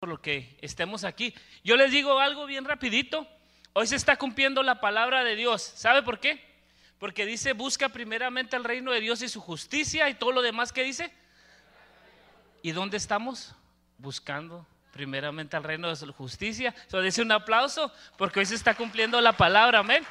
por lo que estemos aquí. Yo les digo algo bien rapidito. Hoy se está cumpliendo la palabra de Dios. ¿Sabe por qué? Porque dice, busca primeramente el reino de Dios y su justicia y todo lo demás que dice. ¿Y dónde estamos? Buscando primeramente el reino de su justicia. Eso dice un aplauso porque hoy se está cumpliendo la palabra. Amén.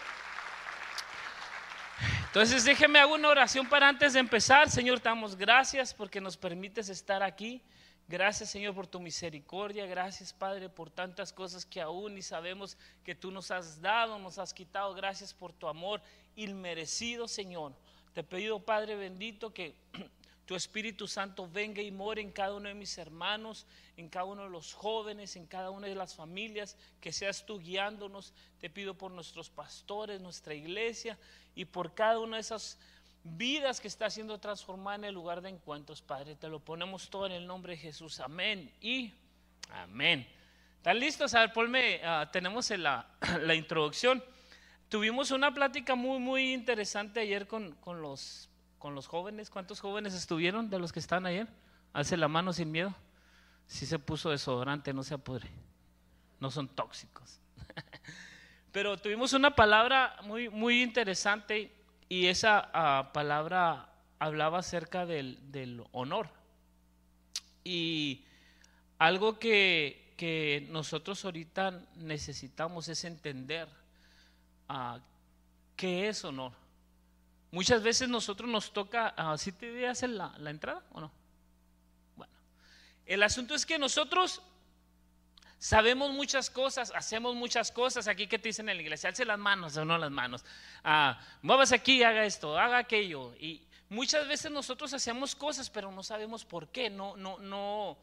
Entonces déjeme hago una oración para antes de empezar. Señor, damos gracias porque nos permites estar aquí. Gracias Señor por tu misericordia, gracias Padre por tantas cosas que aún ni sabemos que tú nos has dado, nos has quitado. Gracias por tu amor inmerecido Señor. Te he pedido Padre bendito que tu Espíritu Santo venga y more en cada uno de mis hermanos, en cada uno de los jóvenes, en cada una de las familias, que seas tú guiándonos. Te pido por nuestros pastores, nuestra iglesia y por cada una de esas vidas que está siendo transformada en el lugar de encuentros, Padre. Te lo ponemos todo en el nombre de Jesús. Amén y amén. ¿Están listos? A ver, ponme, ah, tenemos la, la, introducción. Tuvimos una plática muy, muy interesante ayer con, con, los, con los jóvenes. ¿Cuántos jóvenes estuvieron de los que están ayer? Hace la mano sin miedo. Si se puso desodorante, no se apure. No son tóxicos. Pero tuvimos una palabra muy, muy interesante y esa ah, palabra hablaba acerca del, honor. Y algo que, nosotros ahorita necesitamos es entender uh, qué es honor. Muchas veces nosotros nos toca, ¿así te veas la, la entrada o no? Bueno, el asunto es que nosotros Sabemos muchas cosas, hacemos muchas cosas. Aquí que te dicen en la iglesia, alce las manos o no las manos. Ah, muevas aquí, haga esto, haga aquello. Y muchas veces nosotros hacemos cosas, pero no sabemos por qué. No, no, no,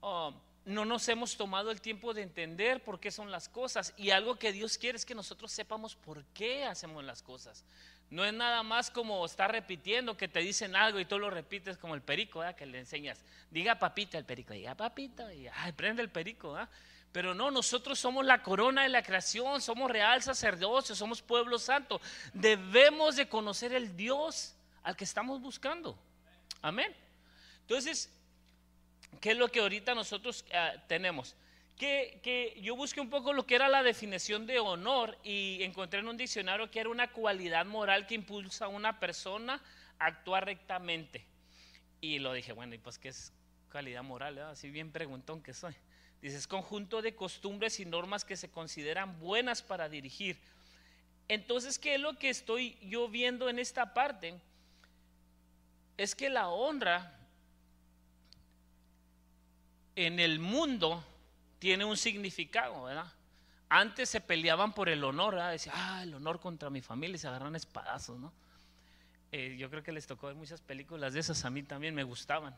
oh, no nos hemos tomado el tiempo de entender por qué son las cosas. Y algo que Dios quiere es que nosotros sepamos por qué hacemos las cosas. No es nada más como estar repitiendo que te dicen algo y tú lo repites como el perico, que le enseñas. Diga papita el perico, diga papito, y ay, prende el perico. ¿eh? Pero no, nosotros somos la corona de la creación, somos real sacerdocio, somos pueblo santo. Debemos de conocer el Dios al que estamos buscando. Amén. Entonces, ¿qué es lo que ahorita nosotros eh, tenemos? Que, que, yo busqué un poco lo que era la definición de honor y encontré en un diccionario que era una cualidad moral que impulsa a una persona a actuar rectamente. Y lo dije, bueno, ¿y pues qué es cualidad moral? Así bien preguntón que soy. Dice, es conjunto de costumbres y normas que se consideran buenas para dirigir. Entonces, ¿qué es lo que estoy yo viendo en esta parte? Es que la honra en el mundo tiene un significado, ¿verdad? Antes se peleaban por el honor, ¿verdad? Ah, el honor contra mi familia y se agarran espadazos, ¿no? Eh, yo creo que les tocó ver muchas películas de esas, a mí también me gustaban.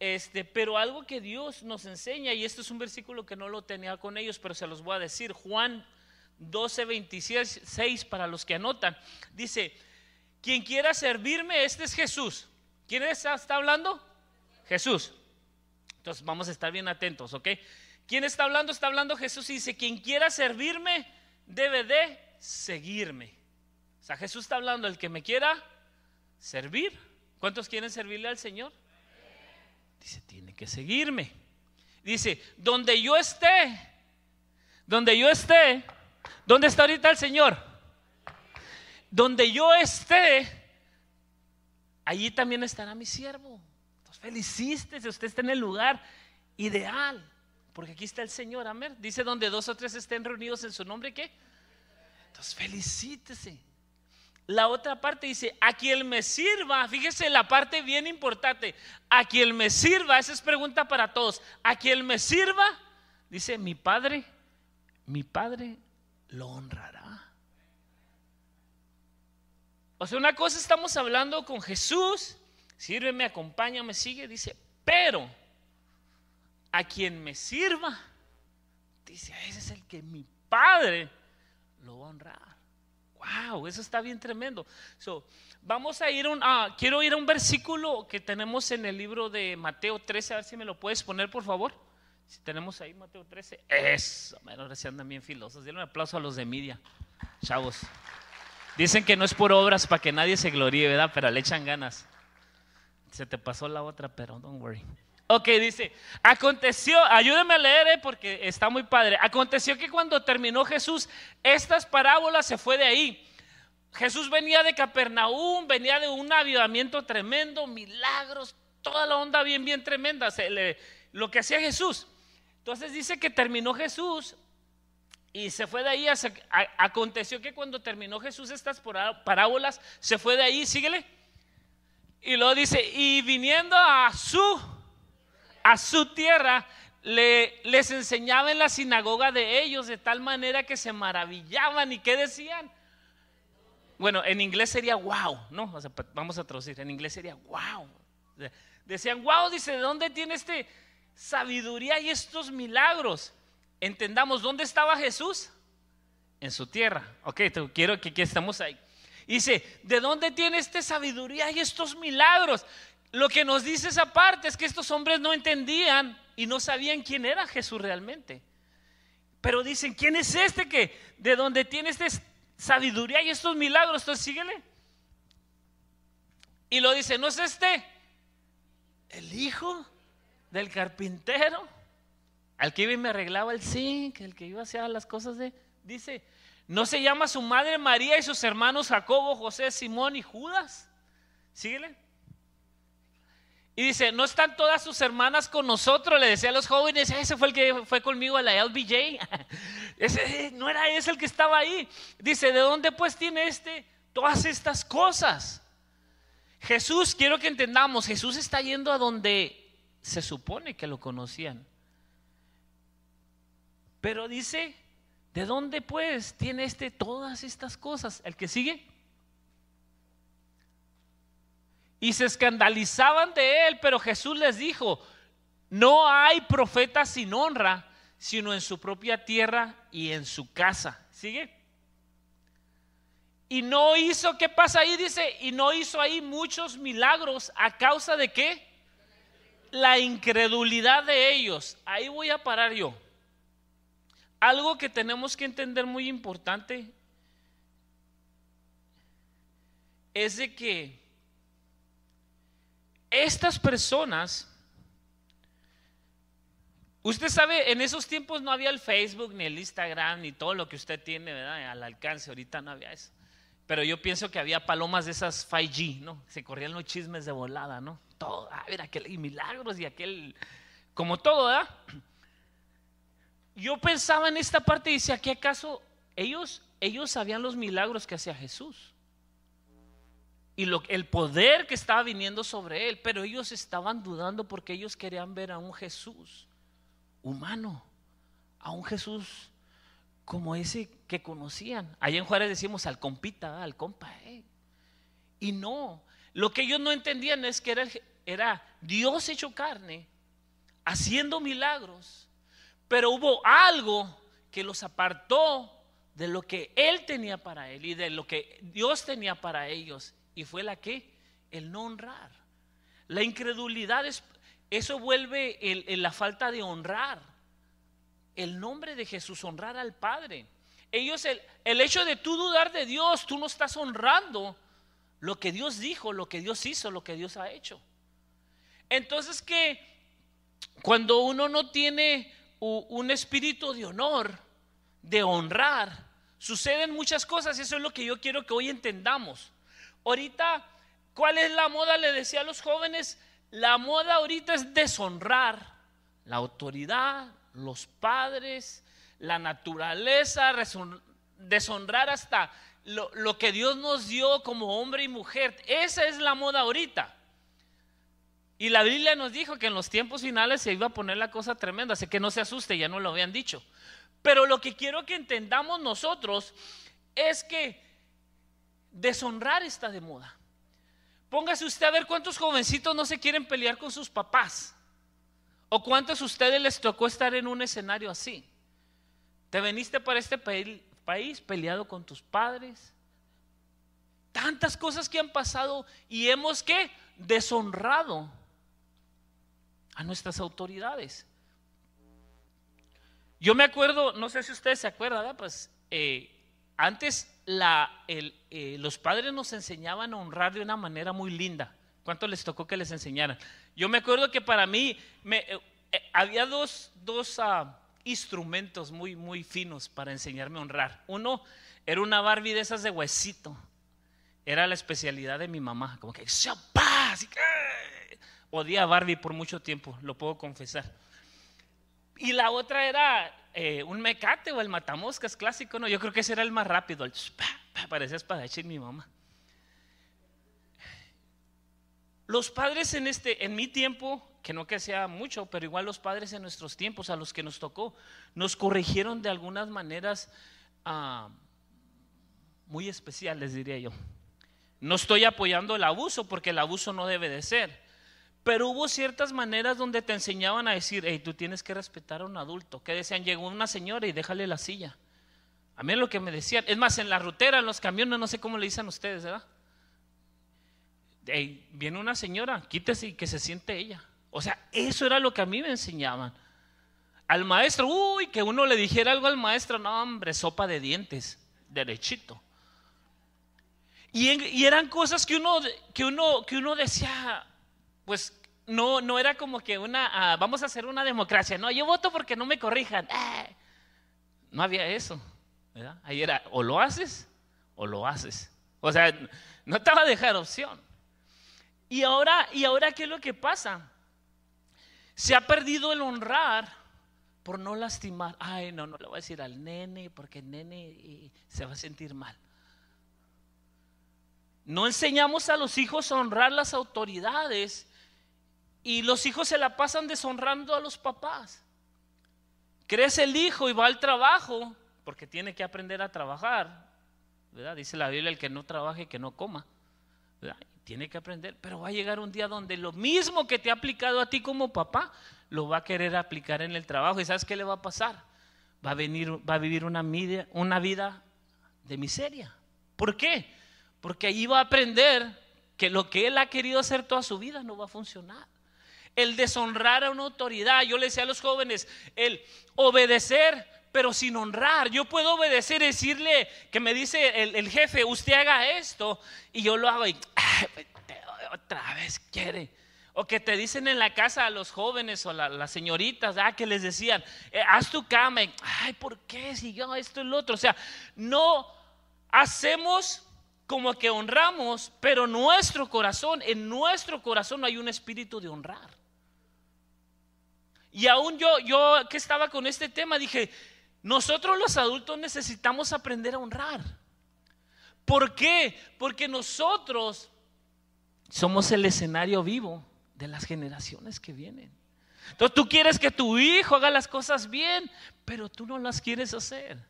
Este, pero algo que Dios nos enseña, y esto es un versículo que no lo tenía con ellos, pero se los voy a decir, Juan 12, 26 para los que anotan, dice, quien quiera servirme, este es Jesús. ¿Quién está, está hablando? Jesús. Entonces vamos a estar bien atentos, ¿ok? ¿Quién está hablando? Está hablando Jesús y dice, quien quiera servirme, debe de seguirme. O sea, Jesús está hablando, el que me quiera servir. ¿Cuántos quieren servirle al Señor? Dice, tiene que seguirme. Dice, donde yo esté, donde yo esté, ¿dónde está ahorita el Señor? Donde yo esté, allí también estará mi siervo. Entonces, felicítese, usted está en el lugar ideal, porque aquí está el Señor, amén. Dice, donde dos o tres estén reunidos en su nombre, ¿qué? Entonces, felicítese. La otra parte dice, a quien me sirva, fíjese la parte bien importante, a quien me sirva, esa es pregunta para todos, a quien me sirva, dice, mi padre, mi padre lo honrará. O sea, una cosa estamos hablando con Jesús, sírveme, acompáñame, sigue, dice, pero a quien me sirva, dice, ese es el que mi padre lo va a honrar. Wow, eso está bien tremendo. So, vamos a ir un, ah, quiero ir a un versículo que tenemos en el libro de Mateo 13, a ver si me lo puedes poner, por favor. Si tenemos ahí Mateo 13, eso, ahora se andan bien filosos. Denle un aplauso a los de media, chavos. Dicen que no es por obras para que nadie se gloríe, ¿verdad? Pero le echan ganas. Se te pasó la otra, pero don't worry. Ok, dice, aconteció, ayúdeme a leer eh, porque está muy padre. Aconteció que cuando terminó Jesús estas parábolas se fue de ahí. Jesús venía de Capernaum, venía de un avivamiento tremendo, milagros, toda la onda bien, bien tremenda, lo que hacía Jesús. Entonces dice que terminó Jesús y se fue de ahí. aconteció que cuando terminó Jesús estas parábolas, se fue de ahí, síguele. Y luego dice, y viniendo a su a su tierra, le, les enseñaba en la sinagoga de ellos de tal manera que se maravillaban y qué decían. Bueno, en inglés sería wow, ¿no? vamos a traducir, en inglés sería wow. Decían, wow, dice, ¿de dónde tiene este sabiduría y estos milagros? Entendamos, ¿dónde estaba Jesús? En su tierra. Ok, quiero que, que estamos ahí. Dice, ¿de dónde tiene este sabiduría y estos milagros? Lo que nos dice esa parte es que estos hombres no entendían y no sabían quién era Jesús realmente. Pero dicen, ¿quién es este que de donde tiene esta sabiduría y estos milagros? Entonces síguele. Y lo dice, ¿no es este el hijo del carpintero? Al que iba y me arreglaba el zinc, el que iba a hacer las cosas de... Dice, ¿no se llama su madre María y sus hermanos Jacobo, José, Simón y Judas? Síguele. Y dice, ¿no están todas sus hermanas con nosotros? Le decía a los jóvenes, ese fue el que fue conmigo a la LBJ. ese no era ese el que estaba ahí. Dice, ¿de dónde pues tiene este todas estas cosas? Jesús, quiero que entendamos, Jesús está yendo a donde se supone que lo conocían. Pero dice, ¿de dónde pues tiene este todas estas cosas? El que sigue y se escandalizaban de él, pero Jesús les dijo, no hay profeta sin honra, sino en su propia tierra y en su casa. ¿Sigue? Y no hizo, ¿qué pasa ahí? Dice, y no hizo ahí muchos milagros a causa de qué? La incredulidad de ellos. Ahí voy a parar yo. Algo que tenemos que entender muy importante es de que estas personas, usted sabe, en esos tiempos no había el Facebook, ni el Instagram, ni todo lo que usted tiene al alcance, ahorita no había eso. Pero yo pienso que había palomas de esas 5G, ¿no? Se corrían los chismes de volada, ¿no? Todo, a ver, aquel, y milagros y aquel, como todo, ¿verdad? Yo pensaba en esta parte y decía, ¿qué acaso ellos, ellos sabían los milagros que hacía Jesús? Y lo, el poder que estaba viniendo sobre él, pero ellos estaban dudando porque ellos querían ver a un Jesús humano, a un Jesús como ese que conocían. Allá en Juárez decimos al compita, al compa. Eh. Y no, lo que ellos no entendían es que era, era Dios hecho carne, haciendo milagros, pero hubo algo que los apartó de lo que Él tenía para Él y de lo que Dios tenía para ellos y fue la que el no honrar. La incredulidad es eso vuelve el, la falta de honrar el nombre de Jesús, honrar al Padre. Ellos, el, el hecho de tú dudar de Dios, tú no estás honrando lo que Dios dijo, lo que Dios hizo, lo que Dios ha hecho. Entonces que cuando uno no tiene un espíritu de honor, de honrar, suceden muchas cosas. Eso es lo que yo quiero que hoy entendamos. Ahorita, ¿cuál es la moda? Le decía a los jóvenes, la moda ahorita es deshonrar la autoridad, los padres, la naturaleza, deshonrar hasta lo, que Dios nos dio como hombre y mujer. Esa es la moda ahorita. Y la Biblia nos dijo que en los tiempos finales se iba a poner la cosa tremenda, así que no se asuste, ya no lo habían dicho. Pero lo que quiero que entendamos nosotros es que Deshonrar está de moda. Póngase usted a ver cuántos jovencitos no se quieren pelear con sus papás. O cuántos ustedes les tocó estar en un escenario así. Te veniste para este país peleado con tus padres. Tantas cosas que han pasado y hemos que deshonrado a nuestras autoridades. Yo me acuerdo, no sé si ustedes se acuerdan, pues eh, antes eh, los padres nos enseñaban a honrar de una manera muy linda. ¿Cuánto les tocó que les enseñaran? Yo me acuerdo que para mí eh, eh, había dos, dos ah, instrumentos muy, muy finos para enseñarme a honrar. Uno era una Barbie de esas de huesito. Era la especialidad de mi mamá. Como que, ¡Paz! Odié a Barbie por mucho tiempo, lo puedo confesar. Y la otra era eh, un mecate o el matamoscas clásico, ¿no? Yo creo que ese era el más rápido. El parecía espadachín mi mamá. Los padres en este, en mi tiempo, que no que sea mucho, pero igual los padres en nuestros tiempos, a los que nos tocó, nos corrigieron de algunas maneras ah, muy especiales, diría yo. No estoy apoyando el abuso, porque el abuso no debe de ser. Pero hubo ciertas maneras donde te enseñaban a decir, hey, tú tienes que respetar a un adulto. Que decían, llegó una señora y déjale la silla. A mí es lo que me decían. Es más, en la rutera, en los camiones, no sé cómo le dicen ustedes, ¿verdad? Hey, viene una señora, quítese y que se siente ella. O sea, eso era lo que a mí me enseñaban. Al maestro, uy, que uno le dijera algo al maestro, no, hombre, sopa de dientes, derechito. Y, eran cosas que uno, que, uno, que uno decía, pues no, no era como que una, ah, vamos a hacer una democracia, no, yo voto porque no me corrijan. Eh, no había eso. Ahí era, o lo haces o lo haces. O sea, no te va a dejar opción. Y ahora, ¿y ahora qué es lo que pasa? Se ha perdido el honrar por no lastimar. Ay, no, no le voy a decir al nene porque el nene se va a sentir mal. No enseñamos a los hijos a honrar las autoridades y los hijos se la pasan deshonrando a los papás. Crece el hijo y va al trabajo porque tiene que aprender a trabajar. ¿verdad? Dice la Biblia, el que no trabaje, que no coma. Tiene que aprender, pero va a llegar un día donde lo mismo que te ha aplicado a ti como papá, lo va a querer aplicar en el trabajo. ¿Y sabes qué le va a pasar? Va a, venir, va a vivir una, una vida de miseria. ¿Por qué? Porque allí va a aprender que lo que él ha querido hacer toda su vida no va a funcionar. El deshonrar a una autoridad, yo le decía a los jóvenes, el obedecer pero sin honrar. Yo puedo obedecer y decirle que me dice el, jefe, usted haga esto, y yo lo hago y otra vez quiere. O que te dicen en la casa a los jóvenes o las señoritas, ah, que les decían, eh, haz tu cama, ay, ¿por qué? Si yo esto y lo otro. O sea, no hacemos como que honramos, pero nuestro corazón, en nuestro corazón no hay un espíritu de honrar. Y aún yo, yo que estaba con este tema, dije, nosotros los adultos necesitamos aprender a honrar. ¿Por qué? Porque nosotros somos el escenario vivo de las generaciones que vienen. Entonces tú quieres que tu hijo haga las cosas bien, pero tú no las quieres hacer.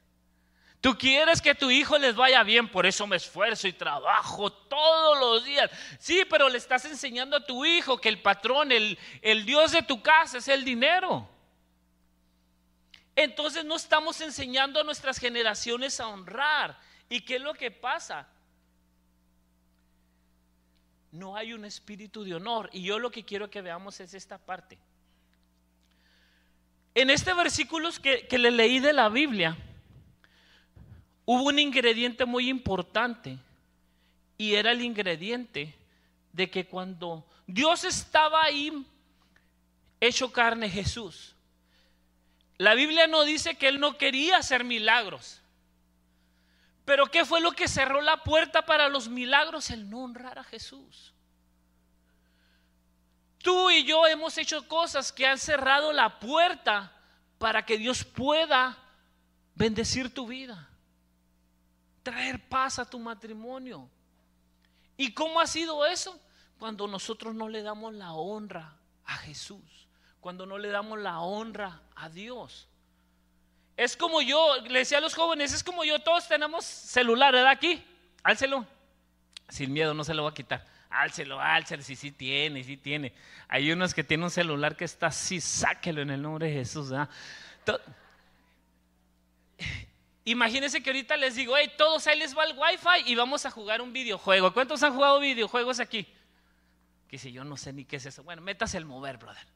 Tú quieres que tu hijo les vaya bien, por eso me esfuerzo y trabajo todos los días. Sí, pero le estás enseñando a tu hijo que el patrón, el, el Dios de tu casa es el dinero. Entonces no estamos enseñando a nuestras generaciones a honrar. ¿Y qué es lo que pasa? No hay un espíritu de honor. Y yo lo que quiero que veamos es esta parte. En este versículo que, que le leí de la Biblia, hubo un ingrediente muy importante y era el ingrediente de que cuando Dios estaba ahí hecho carne Jesús, la Biblia no dice que él no quería hacer milagros. Pero ¿qué fue lo que cerró la puerta para los milagros? El no honrar a Jesús. Tú y yo hemos hecho cosas que han cerrado la puerta para que Dios pueda bendecir tu vida traer paz a tu matrimonio. ¿Y cómo ha sido eso? Cuando nosotros no le damos la honra a Jesús, cuando no le damos la honra a Dios. Es como yo, le decía a los jóvenes, es como yo, todos tenemos celular, ¿verdad? Aquí, álcelo. Sin miedo, no se lo va a quitar. Álcelo, álcelo, si sí, sí tiene, sí tiene. Hay unos que tienen un celular que está así, sáquelo en el nombre de Jesús. ¿verdad? Imagínense que ahorita les digo, hey, todos ahí les va el wifi y vamos a jugar un videojuego. ¿Cuántos han jugado videojuegos aquí? Que si yo no sé ni qué es eso. Bueno, metas el mover, brother.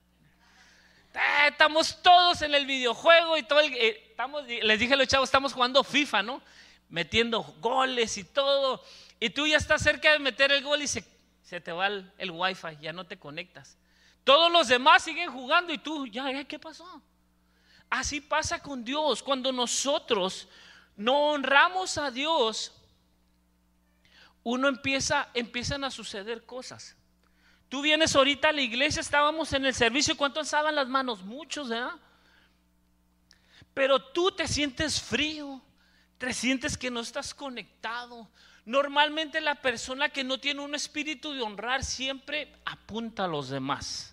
Eh, estamos todos en el videojuego y todo el, eh, les dije a los chavos, estamos jugando FIFA, ¿no? Metiendo goles y todo. Y tú ya estás cerca de meter el gol y se, se te va el, el wifi, ya no te conectas. Todos los demás siguen jugando y tú, ya, ¿qué pasó? Así pasa con Dios. Cuando nosotros no honramos a Dios, uno empieza, empiezan a suceder cosas. Tú vienes ahorita a la iglesia, estábamos en el servicio, ¿cuántos alzaban las manos? Muchos, ¿verdad? Pero tú te sientes frío, te sientes que no estás conectado. Normalmente la persona que no tiene un espíritu de honrar siempre apunta a los demás.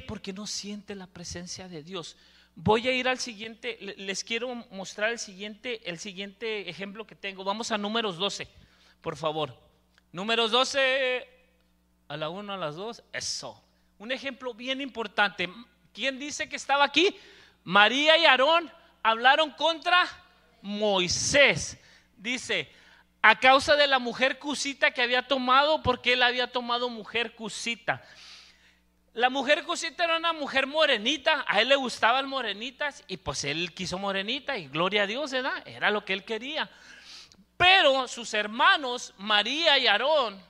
Porque no siente la presencia de Dios. Voy a ir al siguiente, les quiero mostrar el siguiente, el siguiente ejemplo que tengo. Vamos a números 12, por favor. Números 12, a la 1, a las 2, eso. Un ejemplo bien importante. ¿Quién dice que estaba aquí? María y Aarón hablaron contra Moisés. Dice, a causa de la mujer cusita que había tomado, porque él había tomado mujer cusita. La mujer cosita era una mujer morenita, a él le gustaban morenitas y pues él quiso morenita y gloria a Dios, ¿verdad? Era lo que él quería. Pero sus hermanos, María y Aarón,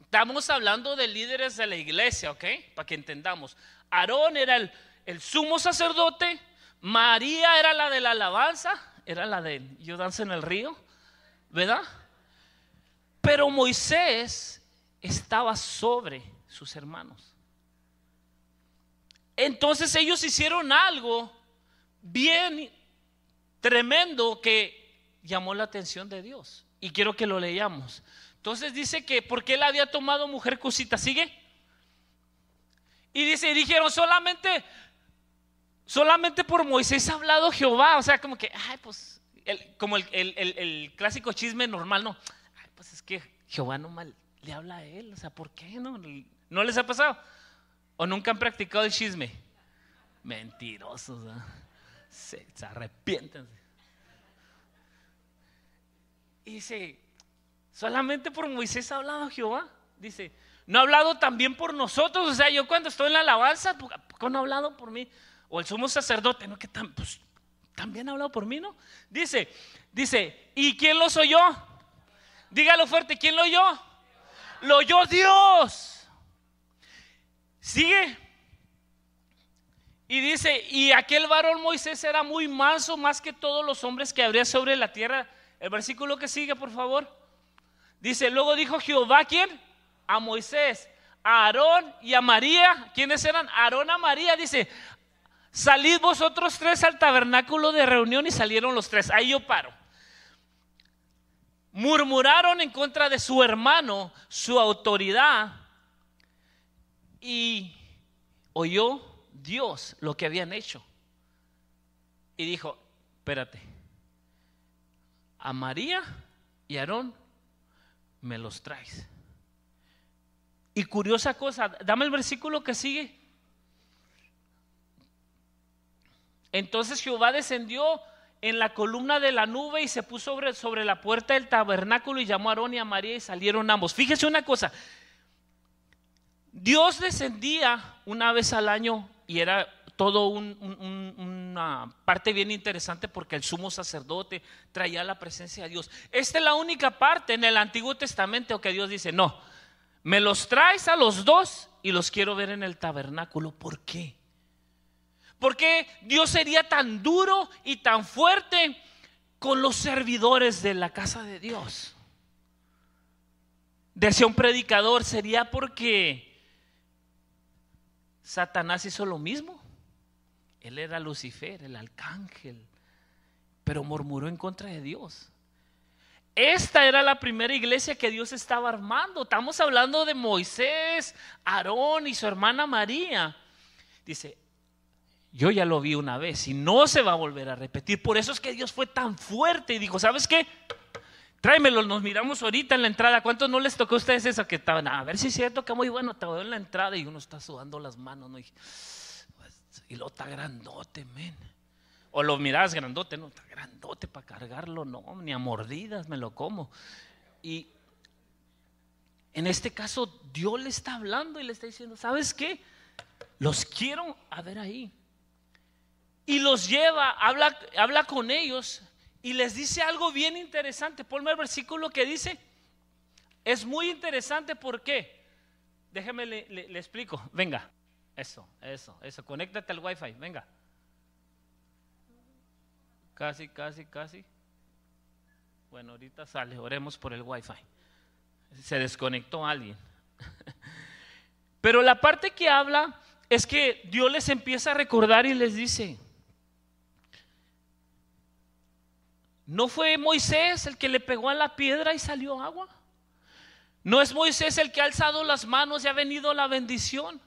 estamos hablando de líderes de la iglesia, ¿ok? Para que entendamos. Aarón era el, el sumo sacerdote, María era la de la alabanza, era la de yo danzo en el río, ¿verdad? Pero Moisés estaba sobre sus hermanos. Entonces ellos hicieron algo bien tremendo que llamó la atención de Dios. Y quiero que lo leamos. Entonces dice que porque él había tomado mujer cosita, ¿sigue? Y dice, y dijeron, solamente, solamente por Moisés ha hablado Jehová. O sea, como que, ay, pues, como el, clásico chisme normal, no. Ay, pues es que Jehová no mal le habla a él. O sea, ¿por qué no? ¿No les ha pasado? ¿O nunca han practicado el chisme? Mentirosos, se, arrepienten. Y dice, solamente por Moisés ha hablado Jehová. Dice, no ha hablado también por nosotros. O sea, yo cuando estoy en la alabanza, ¿por qué no ha hablado por mí? O el sumo sacerdote, ¿no? Que pues, también ha hablado por mí, ¿no? Dice, dice, ¿y quién lo soy yo? Dígalo fuerte, ¿quién lo oyó? Lo oyó Dios. Sigue. Y dice, y aquel varón Moisés era muy manso más que todos los hombres que habría sobre la tierra. El versículo que sigue, por favor. Dice, luego dijo Jehová, ¿quién? A Moisés, a Aarón y a María. ¿Quiénes eran? Aarón a María. Dice, salid vosotros tres al tabernáculo de reunión y salieron los tres. Ahí yo paro. Murmuraron en contra de su hermano, su autoridad y oyó Dios lo que habían hecho. Y dijo, espérate, a María y Aarón me los traes. Y curiosa cosa, dame el versículo que sigue. Entonces Jehová descendió en la columna de la nube y se puso sobre, sobre la puerta del tabernáculo y llamó a Aarón y a María y salieron ambos. Fíjese una cosa, Dios descendía una vez al año y era todo una parte bien interesante porque el sumo sacerdote traía la presencia de Dios. Esta es la única parte en el Antiguo Testamento que Dios dice, no, me los traes a los dos y los quiero ver en el tabernáculo. ¿Por qué? Porque Dios sería tan duro y tan fuerte con los servidores de la casa de Dios? Decía un predicador, sería porque Satanás hizo lo mismo. Él era Lucifer, el arcángel, pero murmuró en contra de Dios. Esta era la primera iglesia que Dios estaba armando. Estamos hablando de Moisés, Aarón y su hermana María. Dice, yo ya lo vi una vez y no se va a volver a repetir. Por eso es que Dios fue tan fuerte y dijo, ¿sabes qué? Tráemelo, nos miramos ahorita en la entrada. ¿Cuántos no les tocó a ustedes eso? Que estaban, a ver si es cierto que muy bueno, te en la entrada y uno está sudando las manos, ¿no? Y, pues, lo está grandote, men. O lo mirás grandote, no, está grandote para cargarlo, no, ni a mordidas me lo como. Y en este caso, Dios le está hablando y le está diciendo, ¿sabes qué? Los quiero a ver ahí. Y los lleva, habla, habla con ellos y les dice algo bien interesante. Ponme el versículo que dice. Es muy interesante, ¿por qué? Déjeme le, le explico. Venga, eso, eso, eso. Conéctate al Wi-Fi, venga. Casi, casi, casi. Bueno, ahorita sale, oremos por el Wi-Fi. Se desconectó alguien. Pero la parte que habla es que Dios les empieza a recordar y les dice, ¿no fue Moisés el que le pegó a la piedra y salió agua? ¿No es Moisés el que ha alzado las manos y ha venido la bendición?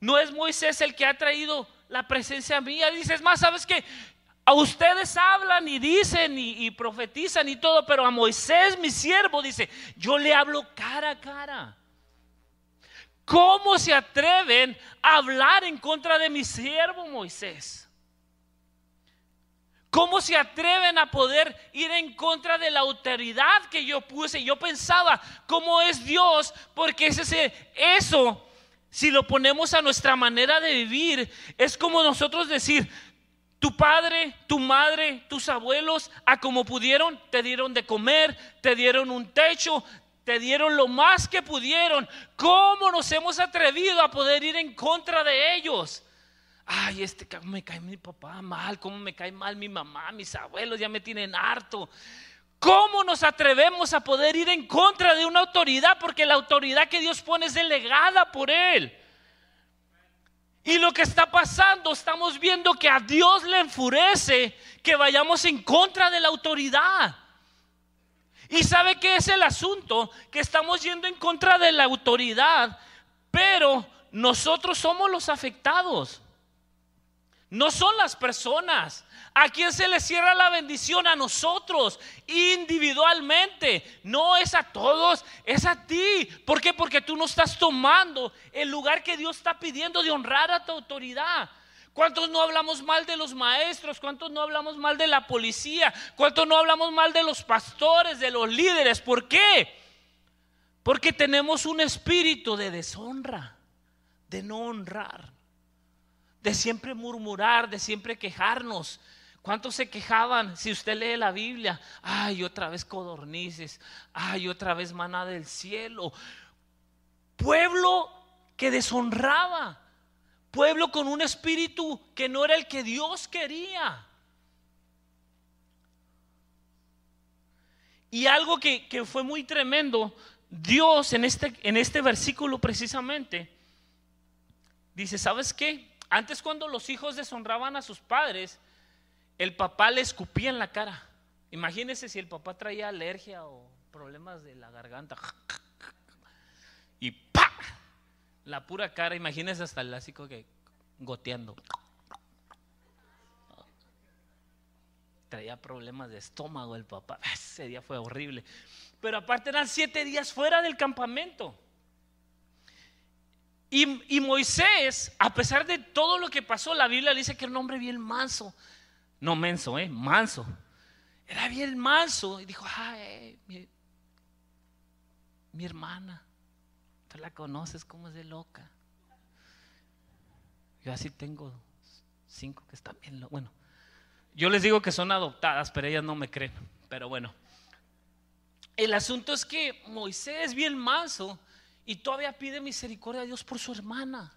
¿No es Moisés el que ha traído la presencia mía? Dices más, ¿sabes qué? A ustedes hablan y dicen y, profetizan y todo, pero a Moisés, mi siervo, dice, yo le hablo cara a cara. ¿Cómo se atreven a hablar en contra de mi siervo Moisés? ¿Cómo se atreven a poder ir en contra de la autoridad que yo puse? Yo pensaba, ¿cómo es Dios? Porque ese, eso, si lo ponemos a nuestra manera de vivir, es como nosotros decir, tu padre, tu madre, tus abuelos, a como pudieron, te dieron de comer, te dieron un techo, te dieron lo más que pudieron. ¿Cómo nos hemos atrevido a poder ir en contra de ellos? Ay, este me cae mi papá mal, cómo me cae mal mi mamá, mis abuelos ya me tienen harto. ¿Cómo nos atrevemos a poder ir en contra de una autoridad? Porque la autoridad que Dios pone es delegada por Él. Y lo que está pasando, estamos viendo que a Dios le enfurece que vayamos en contra de la autoridad. Y sabe que es el asunto, que estamos yendo en contra de la autoridad, pero nosotros somos los afectados. No son las personas. ¿A quién se le cierra la bendición? A nosotros, individualmente. No es a todos, es a ti. ¿Por qué? Porque tú no estás tomando el lugar que Dios está pidiendo de honrar a tu autoridad. ¿Cuántos no hablamos mal de los maestros? ¿Cuántos no hablamos mal de la policía? ¿Cuántos no hablamos mal de los pastores, de los líderes? ¿Por qué? Porque tenemos un espíritu de deshonra, de no honrar, de siempre murmurar, de siempre quejarnos. ¿Cuántos se quejaban? Si usted lee la Biblia, ay, otra vez codornices, ay, otra vez maná del cielo. Pueblo que deshonraba pueblo con un espíritu que no era el que Dios quería. Y algo que, fue muy tremendo, Dios en este, en este versículo precisamente, dice, ¿sabes qué? Antes cuando los hijos deshonraban a sus padres, el papá le escupía en la cara. Imagínense si el papá traía alergia o problemas de la garganta. Y ¡pa! la pura cara, imagínense hasta el así que goteando. Traía problemas de estómago el papá. Ese día fue horrible. Pero aparte eran siete días fuera del campamento. Y, Moisés, a pesar de todo lo que pasó, la Biblia dice que era un hombre bien manso. No menso, eh, manso. Era bien manso. Y dijo, ay, mi, mi hermana la conoces, como es de loca. Yo así tengo cinco que están bien. Bueno, yo les digo que son adoptadas, pero ellas no me creen. Pero bueno, el asunto es que Moisés es bien manso y todavía pide misericordia a Dios por su hermana.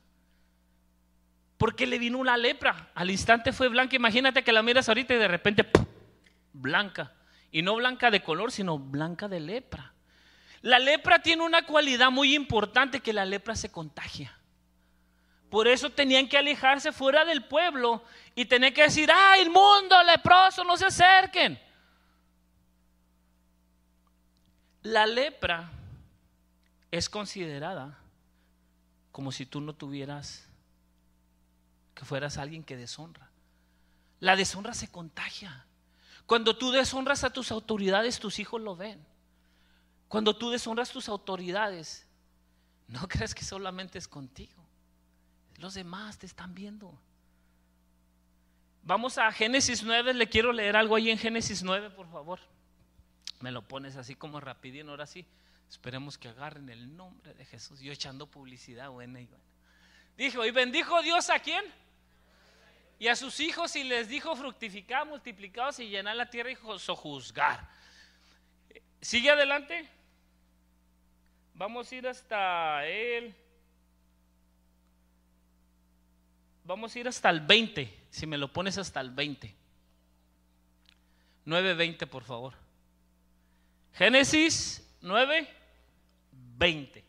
Porque le vino una lepra. Al instante fue blanca. Imagínate que la miras ahorita y de repente blanca. Y no blanca de color, sino blanca de lepra. La lepra tiene una cualidad muy importante que la lepra se contagia. Por eso tenían que alejarse fuera del pueblo y tenían que decir, ¡ay, el mundo leproso, no se acerquen! La lepra es considerada como si tú no tuvieras, que fueras alguien que deshonra. La deshonra se contagia. Cuando tú deshonras a tus autoridades, tus hijos lo ven. Cuando tú deshonras tus autoridades, no crees que solamente es contigo. Los demás te están viendo. Vamos a Génesis 9, le quiero leer algo ahí en Génesis 9, por favor. Me lo pones así como rapidín, ahora sí. Esperemos que agarren el nombre de Jesús. Yo echando publicidad buena y buena. Dijo, y bendijo Dios a quién? Y a sus hijos y les dijo, fructificar, multiplicados y llenar la tierra y sojuzgar. ¿Sigue adelante? Vamos a ir hasta él. Vamos a ir hasta el 20, si me lo pones hasta el 20. 9.20, por favor. Génesis 9, 20.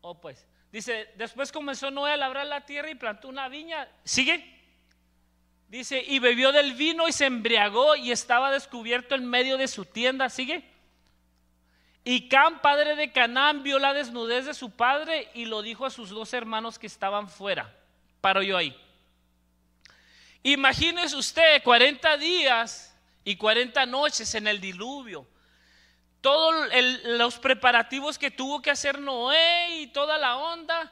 Oh, pues. Dice, después comenzó Noé a labrar la tierra y plantó una viña. ¿Sigue? Dice, y bebió del vino y se embriagó y estaba descubierto en medio de su tienda. ¿Sigue? Y Cam, padre de Canaán, vio la desnudez de su padre y lo dijo a sus dos hermanos que estaban fuera. Paro yo ahí. Imagínese usted 40 días y 40 noches en el diluvio. Todos los preparativos que tuvo que hacer Noé y toda la onda.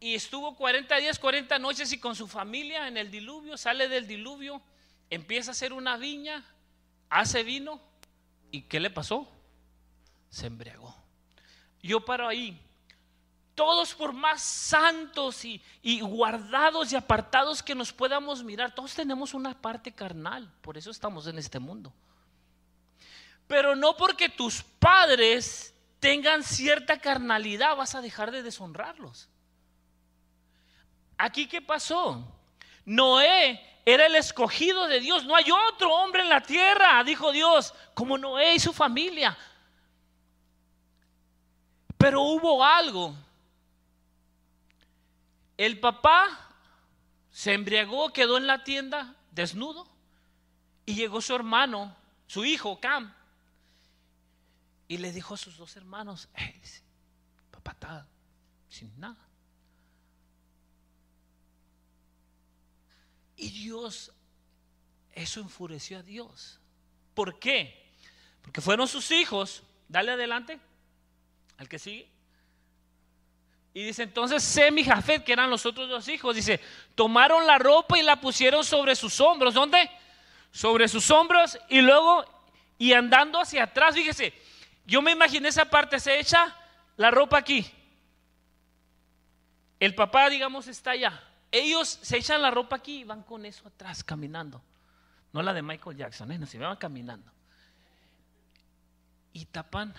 Y estuvo 40 días, 40 noches y con su familia en el diluvio. Sale del diluvio, empieza a hacer una viña, hace vino. ¿Y qué le pasó? Se embriagó. Yo paro ahí todos por más santos y, guardados y apartados que nos podamos mirar, todos tenemos una parte carnal, por eso estamos en este mundo. Pero no porque tus padres tengan cierta carnalidad vas a dejar de deshonrarlos. Aquí qué pasó? Noé era el escogido de Dios, no hay otro hombre en la tierra, dijo Dios, como Noé y su familia. Pero hubo algo el papá se embriagó, quedó en la tienda desnudo y llegó su hermano, su hijo Cam, y le dijo a sus dos hermanos, papá está sin nada. Y Dios, eso enfureció a Dios. ¿Por qué? Porque fueron sus hijos, dale adelante, al que sigue y dice, entonces Sem y Jafet, que eran los otros dos hijos, dice, tomaron la ropa y la pusieron sobre sus hombros. ¿Dónde? Sobre sus hombros y luego, y andando hacia atrás, fíjese, yo me imaginé esa parte, se echa la ropa aquí. El papá, digamos, está allá. Ellos se echan la ropa aquí y van con eso atrás, caminando. No la de Michael Jackson, ¿eh? no, se van caminando. Y tapan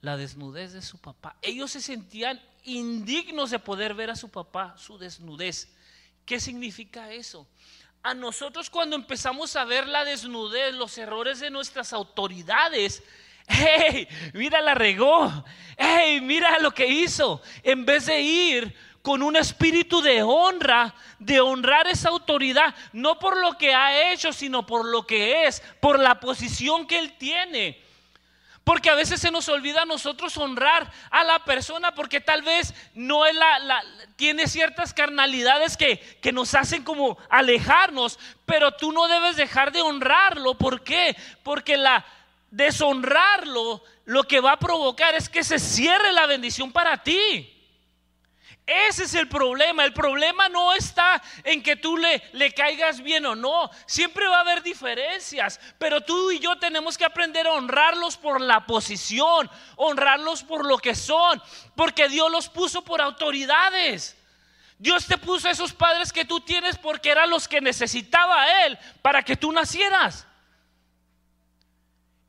la desnudez de su papá. Ellos se sentían indignos de poder ver a su papá su desnudez. ¿Qué significa eso? A nosotros cuando empezamos a ver la desnudez, los errores de nuestras autoridades, hey, mira la regó, hey, mira lo que hizo, en vez de ir con un espíritu de honra, de honrar esa autoridad, no por lo que ha hecho, sino por lo que es, por la posición que él tiene. Porque a veces se nos olvida a nosotros honrar a la persona porque tal vez no es la, tiene ciertas carnalidades que, que nos hacen como alejarnos, pero tú no debes dejar de honrarlo. ¿Por qué? Porque la deshonrarlo lo que va a provocar es que se cierre la bendición para ti. Ese es el problema. El problema no está en que tú le, le caigas bien o no. Siempre va a haber diferencias. Pero tú y yo tenemos que aprender a honrarlos por la posición, honrarlos por lo que son. Porque Dios los puso por autoridades. Dios te puso a esos padres que tú tienes porque eran los que necesitaba Él para que tú nacieras.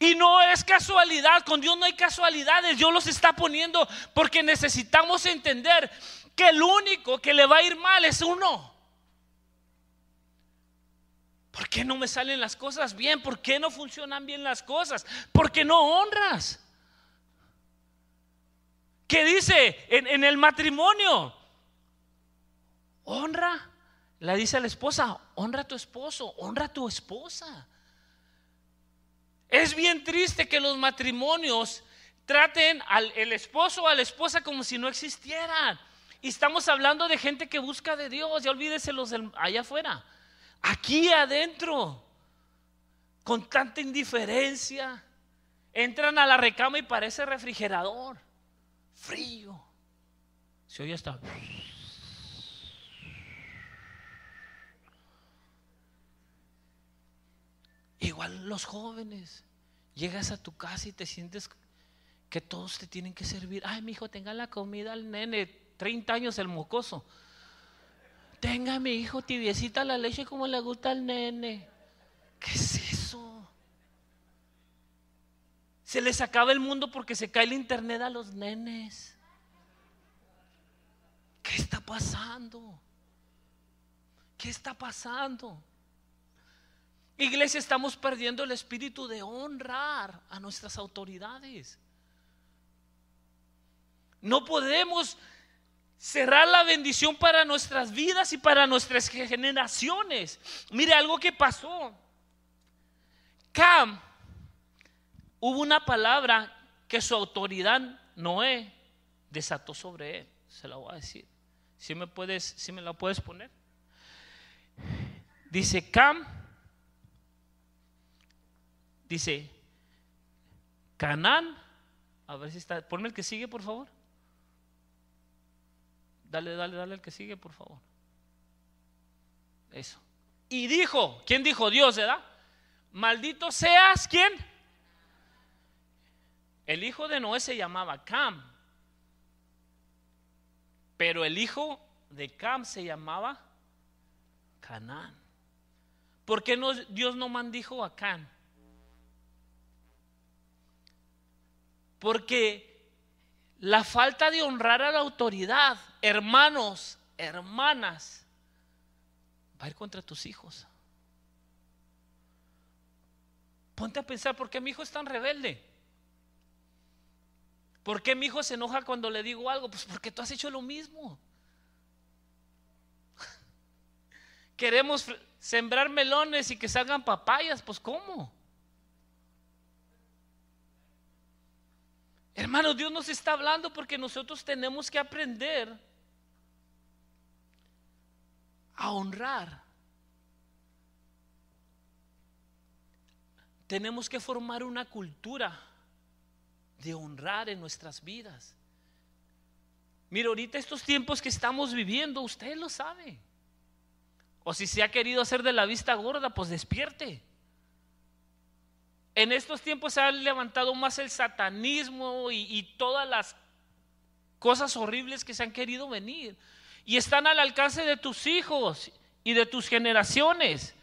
Y no es casualidad, con Dios no hay casualidades, Dios los está poniendo porque necesitamos entender que el único que le va a ir mal es uno. ¿Por qué no me salen las cosas bien? ¿Por qué no funcionan bien las cosas? Porque no honras. ¿Qué dice en, el matrimonio? Honra. Le dice la esposa, honra a tu esposo, honra a tu esposa. Es bien triste que los matrimonios traten al el esposo o a la esposa como si no existieran. Y estamos hablando de gente que busca de Dios, ya olvídese los allá afuera. Aquí adentro, con tanta indiferencia, entran a la recama y parece refrigerador, frío. Se oye hasta. Igual los jóvenes, llegas a tu casa y te sientes que todos te tienen que servir. Ay, mi hijo, tenga la comida al nene. 30 años el mocoso. Tenga mi hijo tibiecita la leche como le gusta al nene. ¿Qué es eso? Se les acaba el mundo porque se cae el internet a los nenes. ¿Qué está pasando? ¿Qué está pasando? Iglesia, estamos perdiendo el espíritu de honrar a nuestras autoridades. No podemos cerrar la bendición para nuestras vidas y para nuestras generaciones. Mire algo que pasó. Cam, hubo una palabra que su autoridad, Noé, desató sobre él. Se la voy a decir. Si me puedes, si me la puedes poner. Dice Cam, dice Canán, a ver si está, ponme el que sigue, por favor. Dale, dale, dale el que sigue, por favor. Eso. Y dijo, ¿quién dijo? Dios, ¿verdad? Maldito seas, ¿quién? El hijo de Noé se llamaba Cam. Pero el hijo de Cam se llamaba Canaán. ¿Por qué no, Dios no mandijo a Cam? Porque la falta de honrar a la autoridad, hermanos, hermanas, va a ir contra tus hijos. Ponte a pensar, ¿por qué mi hijo es tan rebelde? ¿Por qué mi hijo se enoja cuando le digo algo? Pues porque tú has hecho lo mismo. Queremos sembrar melones y que salgan papayas, pues ¿cómo? Hermano, Dios nos está hablando porque nosotros tenemos que aprender a honrar. Tenemos que formar una cultura de honrar en nuestras vidas. Mira, ahorita estos tiempos que estamos viviendo, usted lo sabe. O si se ha querido hacer de la vista gorda, pues despierte. En estos tiempos se ha levantado más el satanismo y, todas las cosas horribles que se han querido venir. Y están al alcance de tus hijos y de tus generaciones.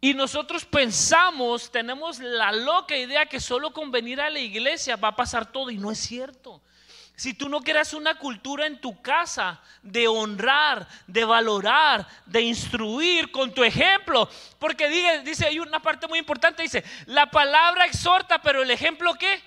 Y nosotros pensamos, tenemos la loca idea que solo con venir a la iglesia va a pasar todo y no es cierto. Si tú no creas una cultura en tu casa de honrar, de valorar, de instruir con tu ejemplo, porque dice, dice, hay una parte muy importante, dice, la palabra exhorta, pero el ejemplo qué?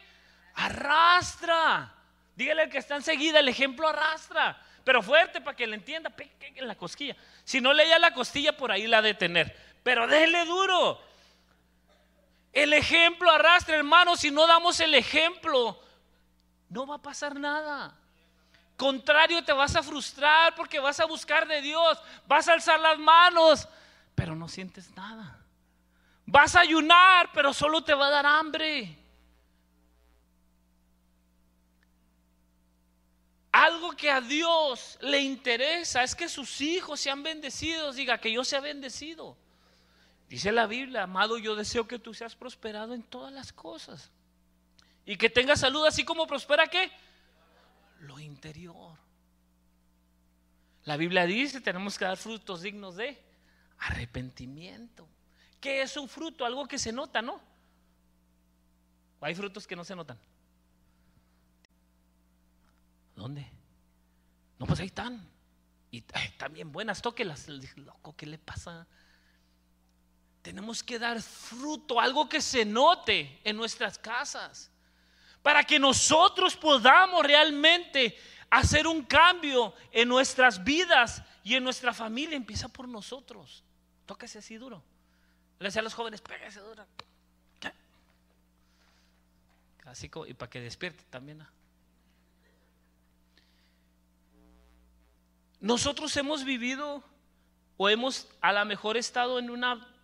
Arrastra. Dígale al que está enseguida, el ejemplo arrastra, pero fuerte para que le entienda, en la cosquilla. Si no leía la costilla, por ahí la de tener, pero déjele duro. El ejemplo arrastra, hermano, si no damos el ejemplo no va a pasar nada. Contrario, te vas a frustrar porque vas a buscar de Dios, vas a alzar las manos, pero no sientes nada. Vas a ayunar, pero solo te va a dar hambre. Algo que a Dios le interesa es que sus hijos sean bendecidos, diga que yo sea bendecido. Dice la Biblia, amado, yo deseo que tú seas prosperado en todas las cosas. Y que tenga salud así como prospera qué? Lo interior. La Biblia dice, tenemos que dar frutos dignos de arrepentimiento. ¿Qué es un fruto? Algo que se nota, ¿no? hay frutos que no se notan? ¿Dónde? No, pues ahí están. Y bien buenas, tóquelas. Loco, ¿qué le pasa? Tenemos que dar fruto, algo que se note en nuestras casas para que nosotros podamos realmente hacer un cambio en nuestras vidas y en nuestra familia. Empieza por nosotros. Tóquese así duro. Le decía a los jóvenes, pégase duro. Así como, y para que despierte también. Nosotros hemos vivido o hemos a lo mejor estado en una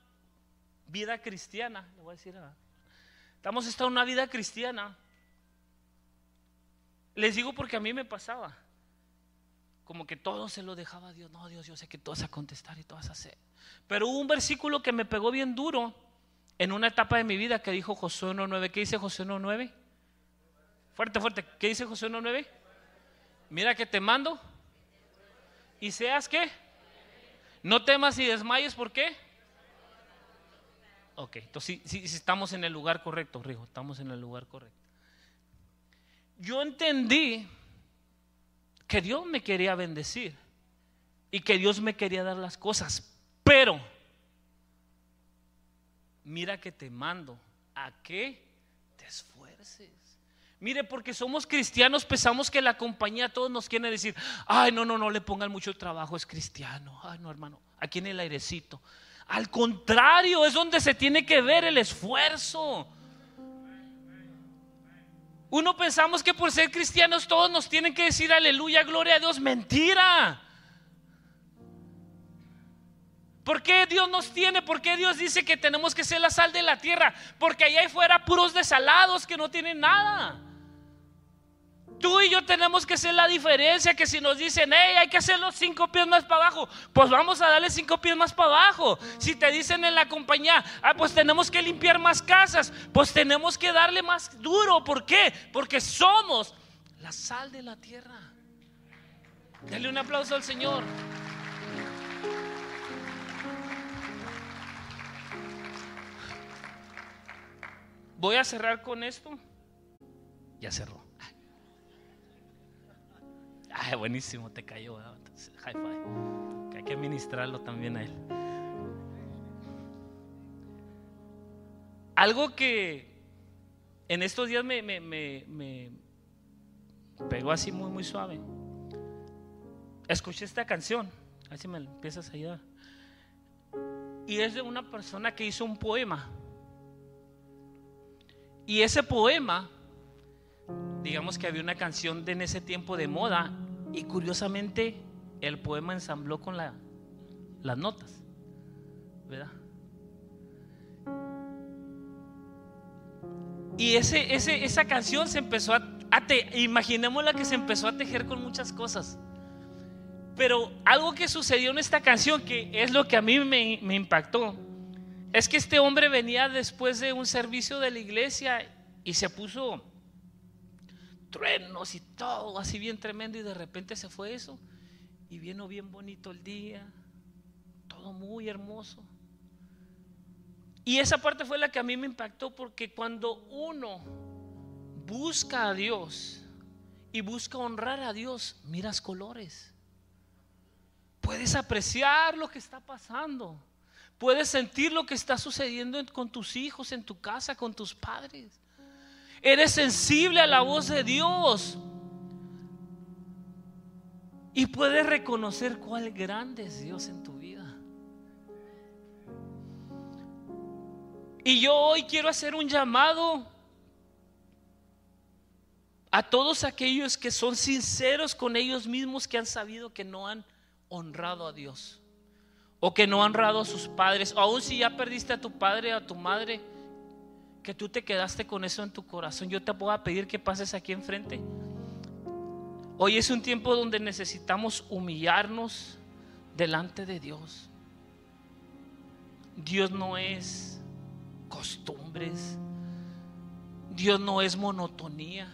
vida cristiana. Le voy a decir, estamos estado en una vida cristiana les digo porque a mí me pasaba. Como que todo se lo dejaba a Dios. No, Dios, yo sé que tú vas a contestar y tú vas a hacer. Pero hubo un versículo que me pegó bien duro en una etapa de mi vida que dijo Josué 1.9. ¿Qué dice Josué 1.9? Fuerte, fuerte. ¿Qué dice Josué 1.9? Mira que te mando. Y seas qué. No temas y desmayes, ¿por qué? Ok, entonces sí, sí, estamos en el lugar correcto, Rijo, estamos en el lugar correcto. Yo entendí que Dios me quería bendecir y que Dios me quería dar las cosas, pero mira que te mando a que te esfuerces. Mire, porque somos cristianos, pensamos que la compañía todos nos quiere decir, ay, no, no, no le pongan mucho trabajo, es cristiano. Ay, no, hermano, aquí en el airecito. Al contrario, es donde se tiene que ver el esfuerzo. Uno pensamos que por ser cristianos todos nos tienen que decir aleluya, gloria a Dios. Mentira. ¿Por qué Dios nos tiene? ¿Por qué Dios dice que tenemos que ser la sal de la tierra? Porque allá afuera puros desalados que no tienen nada. Tú y yo tenemos que ser la diferencia que si nos dicen, hey, hay que hacer los cinco pies más para abajo, pues vamos a darle cinco pies más para abajo. Si te dicen en la compañía, ah, pues tenemos que limpiar más casas, pues tenemos que darle más duro. ¿Por qué? Porque somos la sal de la tierra. Dale un aplauso al Señor. Voy a cerrar con esto. Ya cerró. Buenísimo, te cayó. high five. Que hay que ministrarlo también a él. Algo que en estos días me, me, pegó así muy, muy suave. Escuché esta canción, así me empiezas a ayudar. Y es de una persona que hizo un poema. Y ese poema, digamos que había una canción de en ese tiempo de moda y curiosamente, el poema ensambló con la, las notas, ¿verdad? Y ese, esa canción se empezó a, a imaginémosla que se empezó a tejer con muchas cosas. Pero algo que sucedió en esta canción, que es lo que a mí me impactó, es que este hombre venía después de un servicio de la iglesia y se puso truenos y todo así bien tremendo y de repente se fue eso y vino bien bonito el día, todo muy hermoso. Y esa parte fue la que a mí me impactó porque cuando uno busca a Dios y busca honrar a Dios, miras colores. Puedes apreciar lo que está pasando. Puedes sentir lo que está sucediendo con tus hijos, en tu casa, con tus padres. Eres sensible a la voz de Dios. Y puedes reconocer cuál grande es Dios en tu vida. Y yo hoy quiero hacer un llamado a todos aquellos que son sinceros con ellos mismos, que han sabido que no han honrado a Dios. O que no han honrado a sus padres. O aún si ya perdiste a tu padre o a tu madre que tú te quedaste con eso en tu corazón, yo te voy a pedir que pases aquí enfrente. Hoy es un tiempo donde necesitamos humillarnos delante de Dios. Dios no es costumbres. Dios no es monotonía.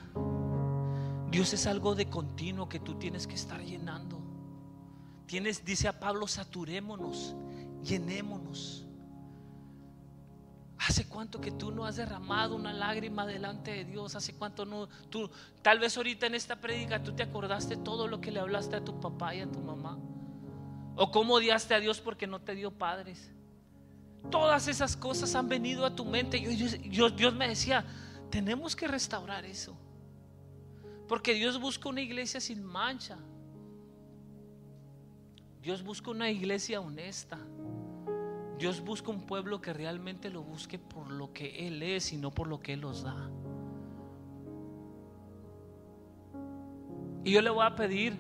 Dios es algo de continuo que tú tienes que estar llenando. Tienes, dice a Pablo, saturémonos, llenémonos. ¿Hace cuánto que tú no has derramado una lágrima delante de Dios? ¿Hace cuánto no? Tú, tal vez ahorita en esta prédica tú te acordaste todo lo que le hablaste a tu papá y a tu mamá. O cómo odiaste a Dios porque no te dio padres. Todas esas cosas han venido a tu mente. Yo, Dios me decía, tenemos que restaurar eso. Porque Dios busca una iglesia sin mancha. Dios busca una iglesia honesta. Dios busca un pueblo que realmente lo busque por lo que Él es y no por lo que Él los da. Y yo le voy a pedir,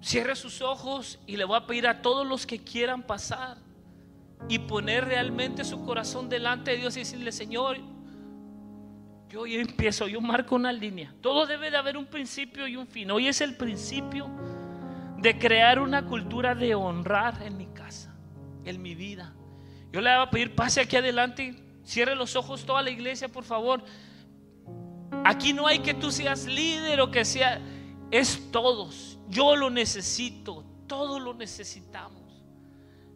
cierre sus ojos y le voy a pedir a todos los que quieran pasar y poner realmente su corazón delante de Dios y decirle, Señor, yo hoy empiezo, yo marco una línea. Todo debe de haber un principio y un fin. Hoy es el principio de crear una cultura de honrar en mi casa en mi vida. Yo le voy a pedir, pase aquí adelante, cierre los ojos toda la iglesia, por favor. Aquí no hay que tú seas líder o que sea, es todos. Yo lo necesito, todos lo necesitamos.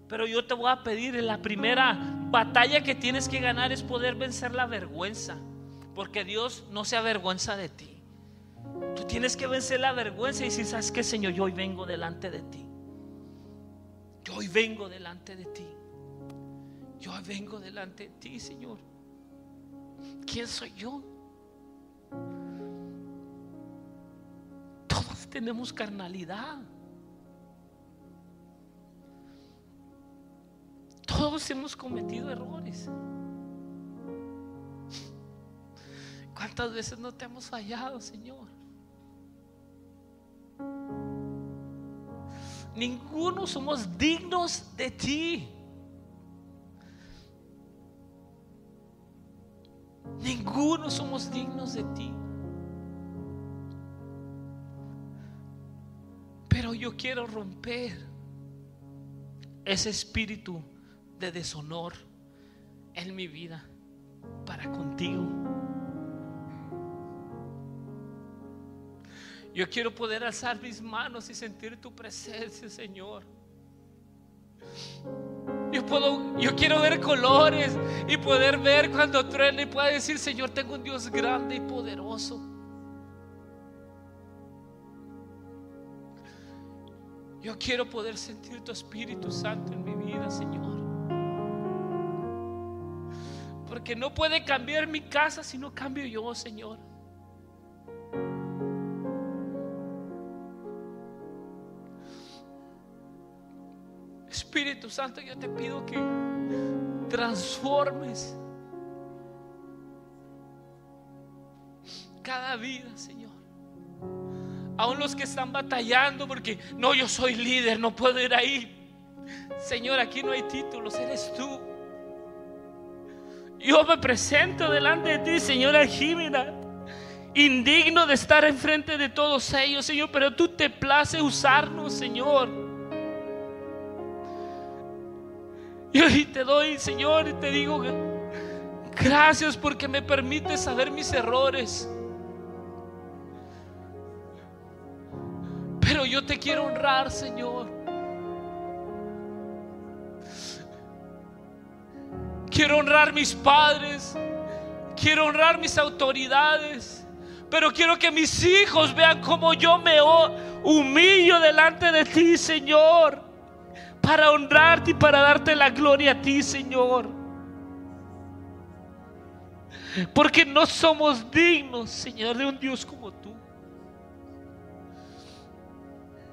Pero yo te voy a pedir, la primera batalla que tienes que ganar es poder vencer la vergüenza. Porque Dios no se avergüenza de ti. Tú tienes que vencer la vergüenza y decir, ¿sabes qué, Señor? Yo hoy vengo delante de ti. Yo hoy vengo delante de ti. Yo hoy vengo delante de ti, Señor. ¿Quién soy yo? Todos tenemos carnalidad. Todos hemos cometido errores. ¿Cuántas veces no te hemos fallado, Señor? Ninguno somos dignos de ti. Ninguno somos dignos de ti. Pero yo quiero romper ese espíritu de deshonor en mi vida para contigo. Yo quiero poder alzar mis manos y sentir tu presencia, Señor. Yo puedo, yo quiero ver colores y poder ver cuando truena y pueda decir, Señor, tengo un Dios grande y poderoso. Yo quiero poder sentir tu Espíritu Santo en mi vida, Señor. Porque no puede cambiar mi casa si no cambio yo, Señor. Santo, yo te pido que transformes cada vida, Señor. Aún los que están batallando porque no, yo soy líder, no puedo ir ahí. Señor, aquí no hay títulos, eres tú. Yo me presento delante de ti, Señora Jimena, indigno de estar enfrente de todos ellos, Señor, pero tú te place usarnos, Señor. Y hoy te doy, Señor, y te digo gracias porque me permites saber mis errores. Pero yo te quiero honrar, Señor. Quiero honrar mis padres. Quiero honrar mis autoridades. Pero quiero que mis hijos vean cómo yo me humillo delante de ti, Señor para honrarte y para darte la gloria a ti, Señor. Porque no somos dignos, Señor, de un Dios como tú.